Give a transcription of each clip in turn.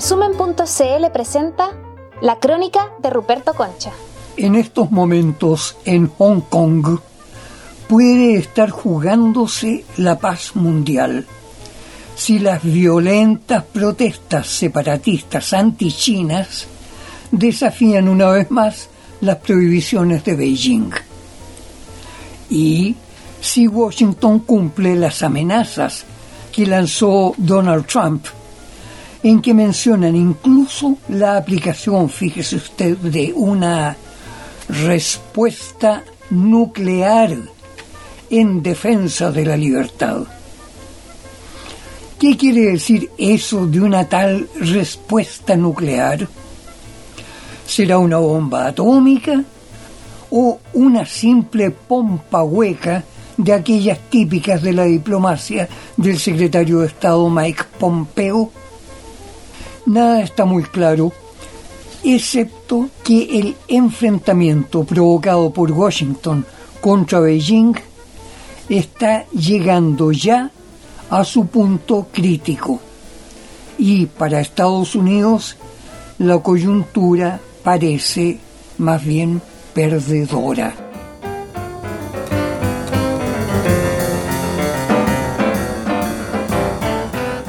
Resumen.cl presenta La Crónica de Ruperto Concha. En estos momentos en Hong Kong puede estar jugándose la paz mundial si las violentas protestas separatistas anti-chinas desafían una vez más las prohibiciones de Beijing. Y si Washington cumple las amenazas que lanzó Donald Trump, en que mencionan incluso la aplicación, fíjese usted, de una respuesta nuclear en defensa de la libertad. ¿Qué quiere decir eso de una tal respuesta nuclear? ¿Será una bomba atómica o una simple pompa hueca de aquellas típicas de la diplomacia del secretario de Estado Mike Pompeo? Nada está muy claro, excepto que el enfrentamiento provocado por Washington contra Beijing está llegando ya a su punto crítico. Y para Estados Unidos la coyuntura parece más bien perdedora.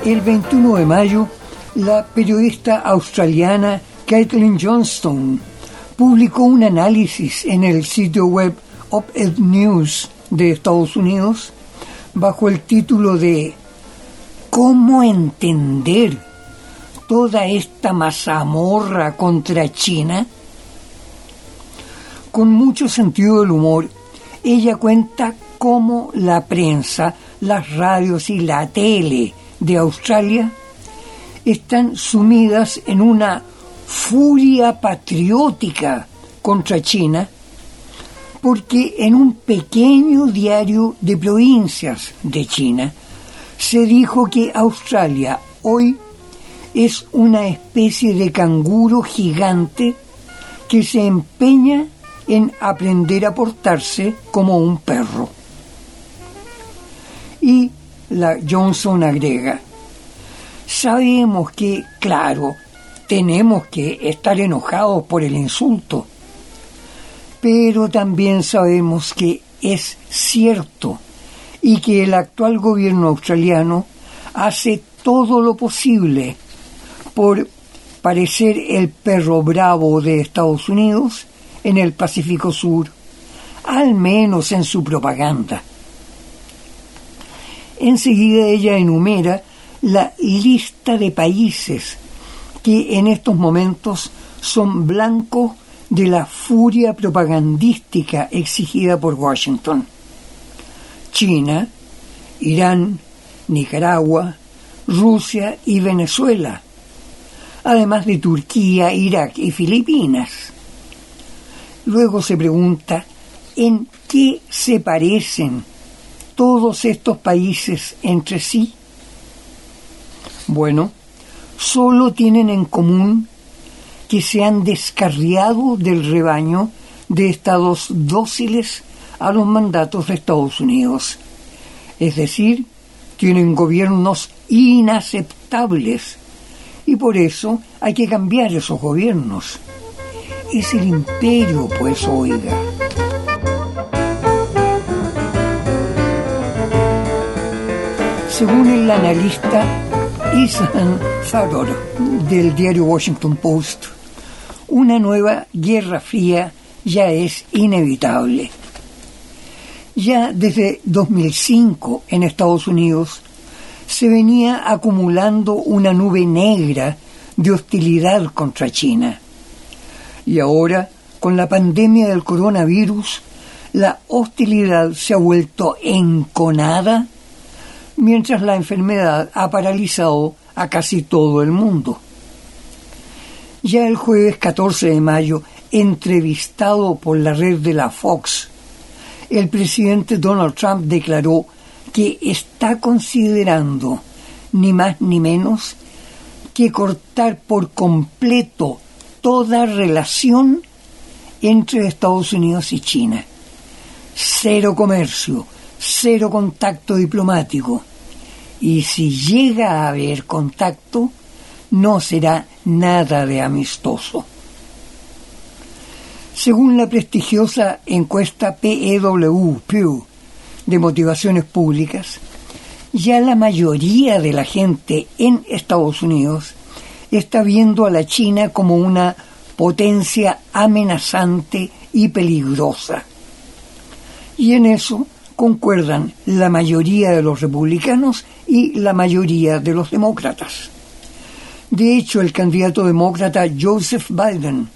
El 21 de mayo, la periodista australiana Caitlin Johnston publicó un análisis en el sitio web Op-Ed News de Estados Unidos bajo el título de ¿Cómo entender toda esta mazamorra contra China? Con mucho sentido del humor, ella cuenta cómo la prensa, las radios y la tele de Australia están sumidas en una furia patriótica contra China porque en un pequeño diario de provincias de China se dijo que Australia hoy es una especie de canguro gigante que se empeña en aprender a portarse como un perro. Y la Johnson agrega, sabemos que, claro, tenemos que estar enojados por el insulto, pero también sabemos que es cierto y que el actual gobierno australiano hace todo lo posible por parecer el perro bravo de Estados Unidos en el Pacífico Sur, al menos en su propaganda. Enseguida ella enumera la lista de países que en estos momentos son blancos de la furia propagandística exigida por Washington. China, Irán, Nicaragua, Rusia y Venezuela, además de Turquía, Irak y Filipinas. Luego se pregunta en qué se parecen todos estos países entre sí. Bueno, solo tienen en común que se han descarriado del rebaño de estados dóciles a los mandatos de Estados Unidos. Es decir, tienen gobiernos inaceptables y por eso hay que cambiar esos gobiernos. Es el imperio, pues, oiga. Según el analista Ethan Faror del diario Washington Post, una nueva guerra fría ya es inevitable. Ya desde 2005 en Estados Unidos se venía acumulando una nube negra de hostilidad contra China. Y ahora, con la pandemia del coronavirus, la hostilidad se ha vuelto enconada mientras la enfermedad ha paralizado a casi todo el mundo. Ya el jueves 14 de mayo, entrevistado por la red de la Fox, el presidente Donald Trump declaró que está considerando ni más ni menos que cortar por completo toda relación entre Estados Unidos y China. Cero comercio, cero contacto diplomático. Y si llega a haber contacto, no será nada de amistoso. Según la prestigiosa encuesta PEW, Pew de motivaciones públicas, ya la mayoría de la gente en Estados Unidos está viendo a la China como una potencia amenazante y peligrosa. Y en eso concuerdan la mayoría de los republicanos y la mayoría de los demócratas. De hecho, el candidato demócrata Joseph Biden,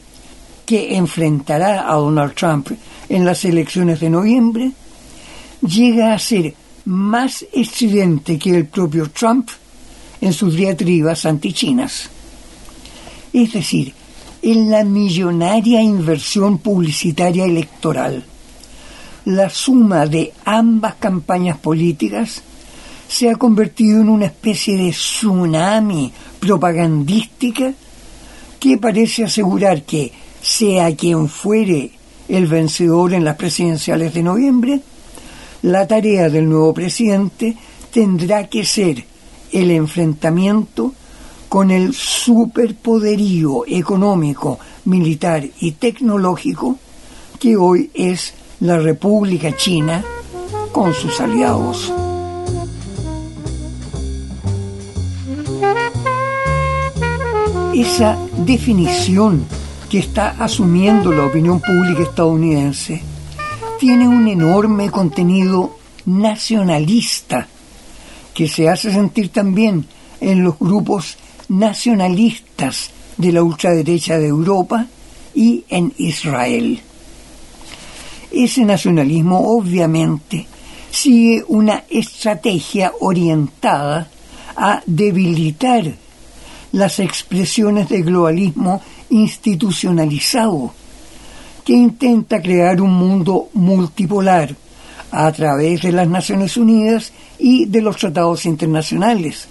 que enfrentará a Donald Trump en las elecciones de noviembre, llega a ser más estridente que el propio Trump en sus diatribas antichinas. Es decir, en la millonaria inversión publicitaria electoral, la suma de ambas campañas políticas se ha convertido en una especie de tsunami propagandística que parece asegurar que, sea quien fuere el vencedor en las presidenciales de noviembre, la tarea del nuevo presidente tendrá que ser el enfrentamiento con el superpoderío económico, militar y tecnológico que hoy es la República China con sus aliados. Esa definición que está asumiendo la opinión pública estadounidense tiene un enorme contenido nacionalista que se hace sentir también en los grupos nacionalistas de la ultraderecha de Europa y en Israel. Ese nacionalismo obviamente sigue una estrategia orientada a debilitar las expresiones de globalismo institucionalizado que intenta crear un mundo multipolar a través de las Naciones Unidas y de los tratados internacionales,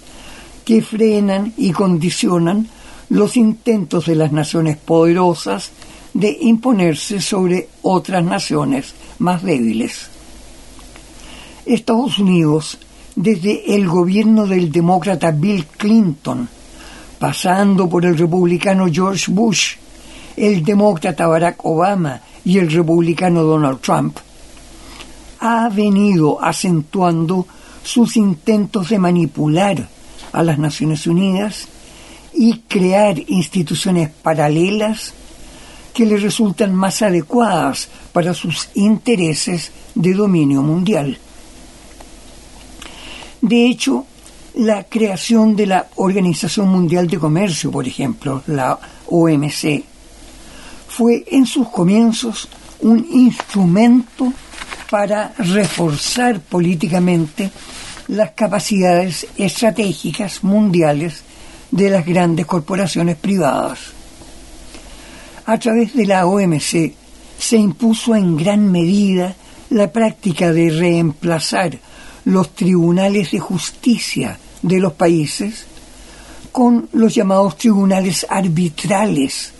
que frenan y condicionan los intentos de las naciones poderosas de imponerse sobre otras naciones más débiles. Estados Unidos, desde el gobierno del demócrata Bill Clinton, pasando por el republicano George Bush, el demócrata Barack Obama y el republicano Donald Trump, ha venido acentuando sus intentos de manipular a las Naciones Unidas y crear instituciones paralelas que le resultan más adecuadas para sus intereses de dominio mundial. De hecho, la creación de la Organización Mundial de Comercio, por ejemplo, la OMC, fue en sus comienzos un instrumento para reforzar políticamente las capacidades estratégicas mundiales de las grandes corporaciones privadas. A través de la OMC se impuso en gran medida la práctica de reemplazar los tribunales de justicia de los países con los llamados tribunales arbitrales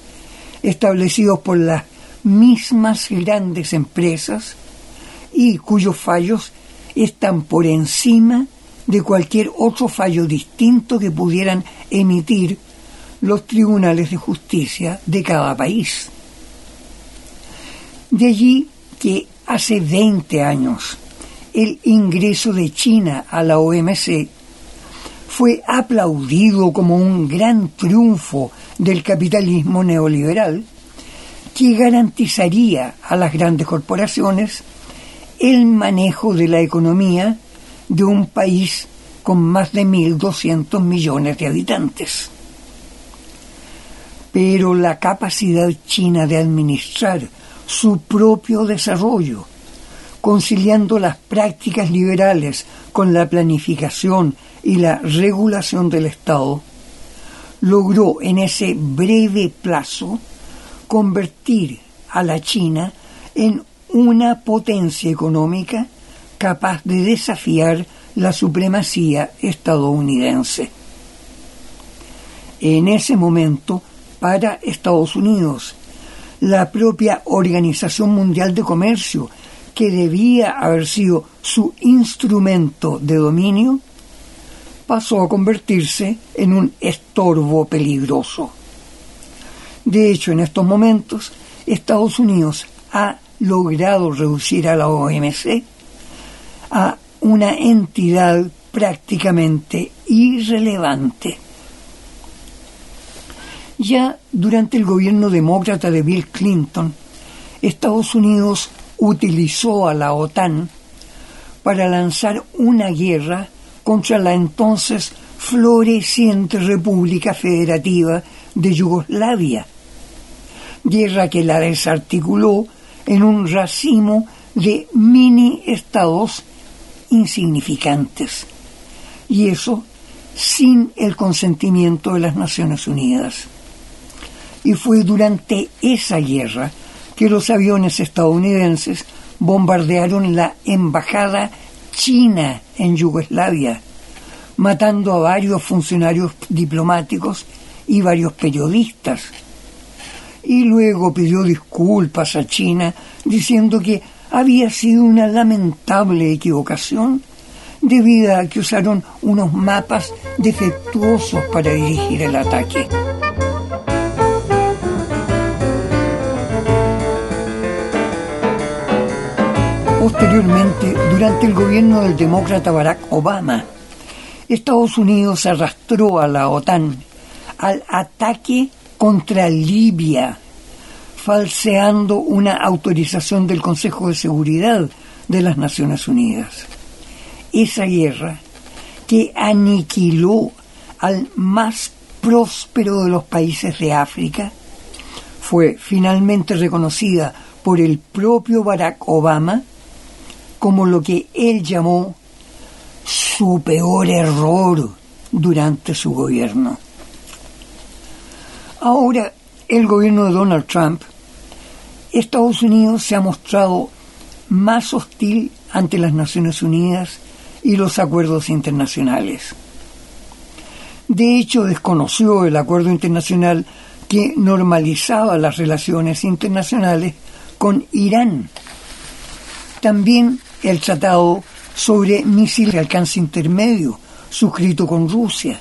establecidos por las mismas grandes empresas y cuyos fallos están por encima de cualquier otro fallo distinto que pudieran emitir los tribunales de justicia de cada país. De allí que hace 20 años el ingreso de China a la OMC fue aplaudido como un gran triunfo del capitalismo neoliberal que garantizaría a las grandes corporaciones el manejo de la economía de un país con más de 1.200 millones de habitantes. Pero la capacidad china de administrar su propio desarrollo, conciliando las prácticas liberales con la planificación y la regulación del Estado, logró en ese breve plazo convertir a la China en una potencia económica capaz de desafiar la supremacía estadounidense. En ese momento, para Estados Unidos, la propia Organización Mundial de Comercio, que debía haber sido su instrumento de dominio, pasó a convertirse en un estorbo peligroso. De hecho, en estos momentos, Estados Unidos ha logrado reducir a la OMC a una entidad prácticamente irrelevante. Ya durante el gobierno demócrata de Bill Clinton, Estados Unidos utilizó a la OTAN para lanzar una guerra contra la entonces floreciente República Federativa de Yugoslavia, guerra que la desarticuló en un racimo de mini estados insignificantes, y eso sin el consentimiento de las Naciones Unidas. Y fue durante esa guerra que los aviones estadounidenses bombardearon la embajada china en Yugoslavia, matando a varios funcionarios diplomáticos y varios periodistas. Y luego pidió disculpas a China diciendo que había sido una lamentable equivocación debido a que usaron unos mapas defectuosos para dirigir el ataque. Posteriormente, durante el gobierno del demócrata Barack Obama, Estados Unidos arrastró a la OTAN al ataque contra Libia, falseando una autorización del Consejo de Seguridad de las Naciones Unidas. Esa guerra que aniquiló al más próspero de los países de África fue finalmente reconocida por el propio Barack Obama como lo que él llamó su peor error durante su gobierno. Ahora, el gobierno de Donald Trump, Estados Unidos se ha mostrado más hostil ante las Naciones Unidas y los acuerdos internacionales. De hecho, desconoció el acuerdo internacional que normalizaba las relaciones internacionales con Irán. También el tratado sobre misiles de alcance intermedio suscrito con Rusia.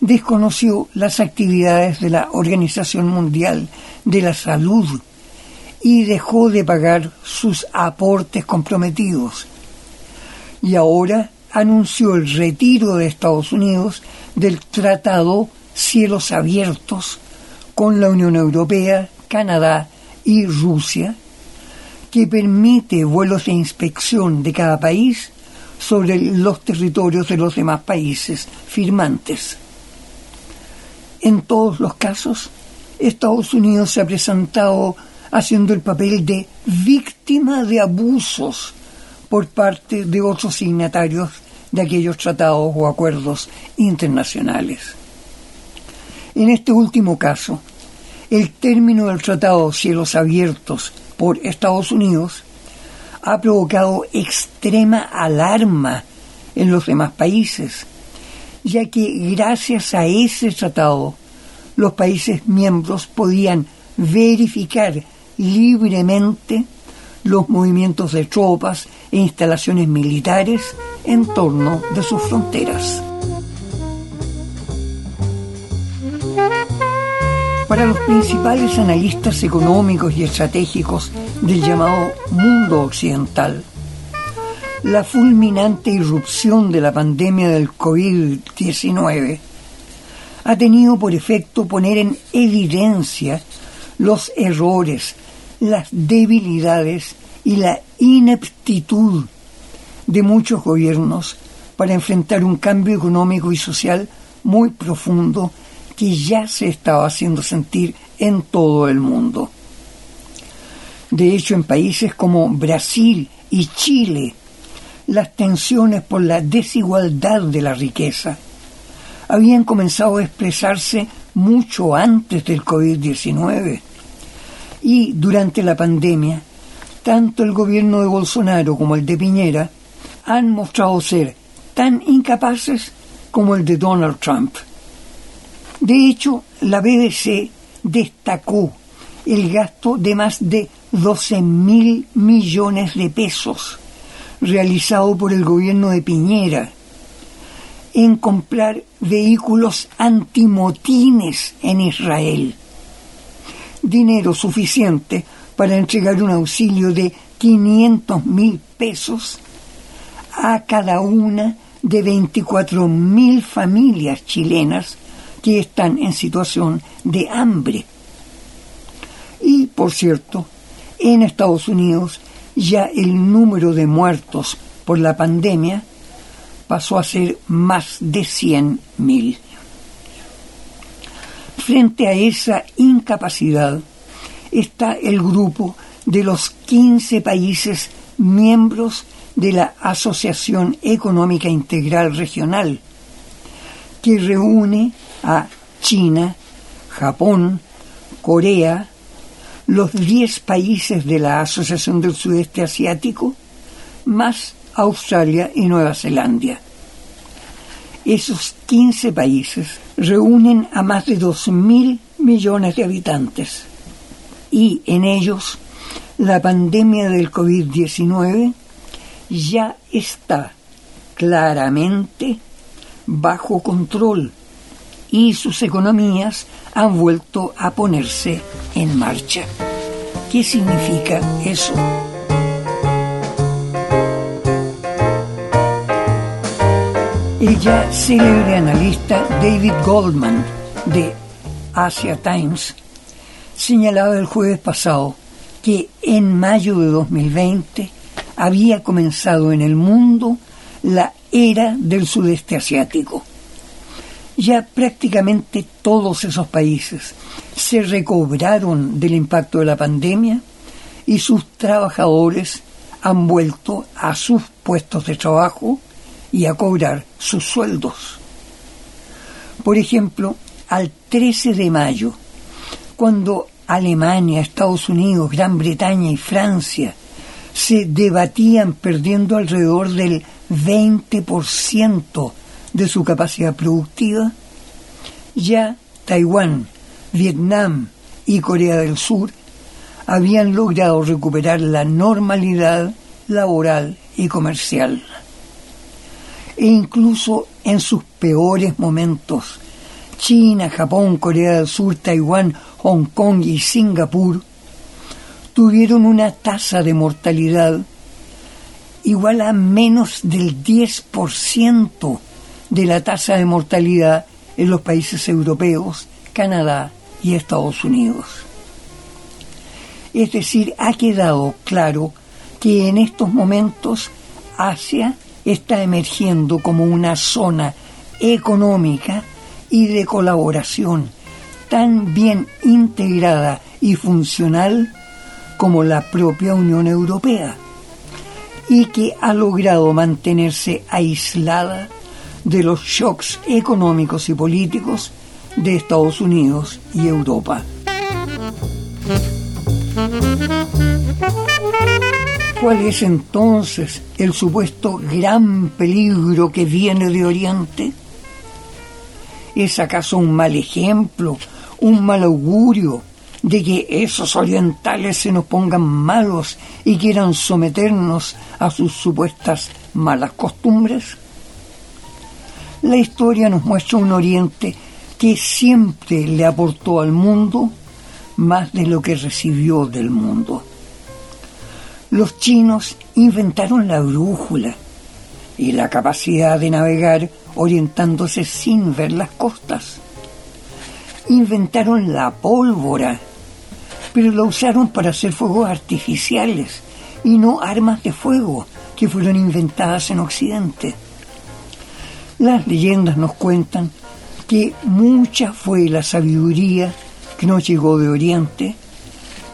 Desconoció las actividades de la Organización Mundial de la Salud y dejó de pagar sus aportes comprometidos. Y ahora anunció el retiro de Estados Unidos del Tratado Cielos Abiertos con la Unión Europea, Canadá y Rusia, que permite vuelos de inspección de cada país sobre los territorios de los demás países firmantes. En todos los casos, Estados Unidos se ha presentado haciendo el papel de víctima de abusos por parte de otros signatarios de aquellos tratados o acuerdos internacionales. En este último caso, el término del Tratado Cielos Abiertos por Estados Unidos ha provocado extrema alarma en los demás países, ya que gracias a ese tratado los países miembros podían verificar libremente los movimientos de tropas e instalaciones militares en torno de sus fronteras. Para los principales analistas económicos y estratégicos del llamado mundo occidental, la fulminante irrupción de la pandemia del COVID-19 ha tenido por efecto poner en evidencia los errores, las debilidades y la ineptitud de muchos gobiernos para enfrentar un cambio económico y social muy profundo que ya se estaba haciendo sentir en todo el mundo. De hecho, en países como Brasil y Chile, las tensiones por la desigualdad de la riqueza habían comenzado a expresarse mucho antes del COVID-19. Y durante la pandemia, tanto el gobierno de Bolsonaro como el de Piñera han mostrado ser tan incapaces como el de Donald Trump. De hecho, la BBC destacó el gasto de más de 12 mil millones de pesos realizado por el gobierno de Piñera en comprar vehículos antimotines en Israel. Dinero suficiente para entregar un auxilio de 500 mil pesos a cada una de 24 mil familias chilenas que están en situación de hambre. Y, por cierto, en Estados Unidos ya el número de muertos por la pandemia pasó a ser más de 100.000. Frente a esa incapacidad está el grupo de los 15 países miembros de la Asociación Económica Integral Regional, que reúne a China, Japón, Corea, los 10 países de la Asociación del Sudeste Asiático, más Australia y Nueva Zelanda. Esos 15 países reúnen a más de 2.000 millones de habitantes y en ellos la pandemia del COVID-19 ya está claramente bajo control y sus economías han vuelto a ponerse en marcha. ¿Qué significa eso? El ya célebre analista David Goldman de Asia Times señalaba el jueves pasado que en mayo de 2020 había comenzado en el mundo la era del sudeste asiático. Ya prácticamente todos esos países se recobraron del impacto de la pandemia y sus trabajadores han vuelto a sus puestos de trabajo y a cobrar sus sueldos. Por ejemplo, al 13 de mayo, cuando Alemania, Estados Unidos, Gran Bretaña y Francia se debatían perdiendo alrededor del 20% de su capacidad productiva, ya Taiwán, Vietnam y Corea del Sur habían logrado recuperar la normalidad laboral y comercial e incluso en sus peores momentos. China, Japón, Corea del Sur, Taiwán, Hong Kong y Singapur tuvieron una tasa de mortalidad igual a menos del 10% de la tasa de mortalidad en los países europeos, Canadá y Estados Unidos. Es decir, ha quedado claro que en estos momentos Asia está emergiendo como una zona económica y de colaboración tan bien integrada y funcional como la propia Unión Europea y que ha logrado mantenerse aislada de los shocks económicos y políticos de Estados Unidos y Europa. ¿Cuál es entonces el supuesto gran peligro que viene de Oriente? ¿Es acaso un mal ejemplo, un mal augurio de que esos orientales se nos pongan malos y quieran someternos a sus supuestas malas costumbres? La historia nos muestra un Oriente que siempre le aportó al mundo más de lo que recibió del mundo los chinos inventaron la brújula y la capacidad de navegar orientándose sin ver las costas. Inventaron la pólvora, pero la usaron para hacer fuegos artificiales y no armas de fuego que fueron inventadas en Occidente. Las leyendas nos cuentan que mucha fue la sabiduría que nos llegó de Oriente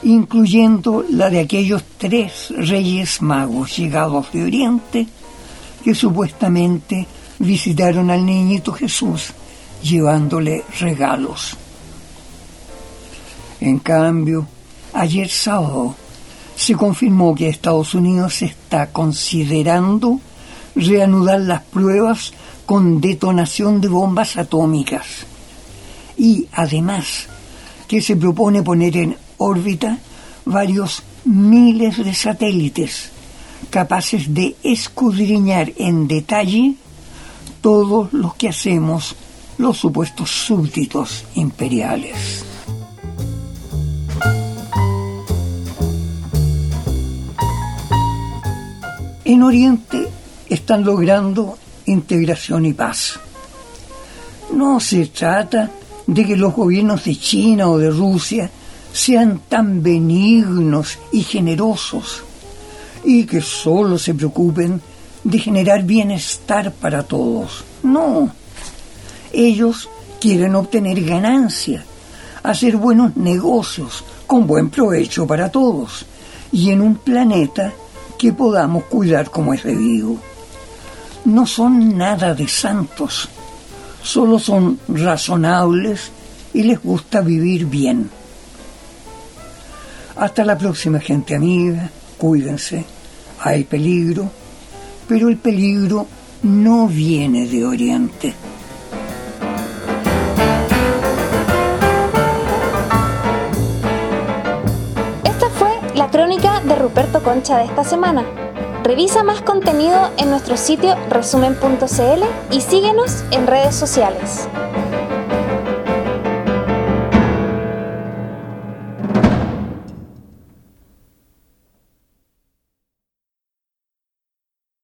incluyendo la de aquellos tres reyes magos llegados de Oriente que supuestamente visitaron al niñito Jesús llevándole regalos. En cambio, ayer sábado se confirmó que Estados Unidos está considerando reanudar las pruebas con detonación de bombas atómicas y además que se propone poner en órbita varios miles de satélites capaces de escudriñar en detalle todos los que hacemos los supuestos súbditos imperiales. En Oriente están logrando integración y paz. No se trata de que los gobiernos de China o de Rusia sean tan benignos y generosos y que solo se preocupen de generar bienestar para todos. No, ellos quieren obtener ganancia, hacer buenos negocios con buen provecho para todos y en un planeta que podamos cuidar como es debido. No son nada de santos, solo son razonables y les gusta vivir bien. Hasta la próxima gente amiga, cuídense, hay peligro, pero el peligro no viene de Oriente. Esta fue la crónica de Ruperto Concha de esta semana. Revisa más contenido en nuestro sitio resumen.cl y síguenos en redes sociales.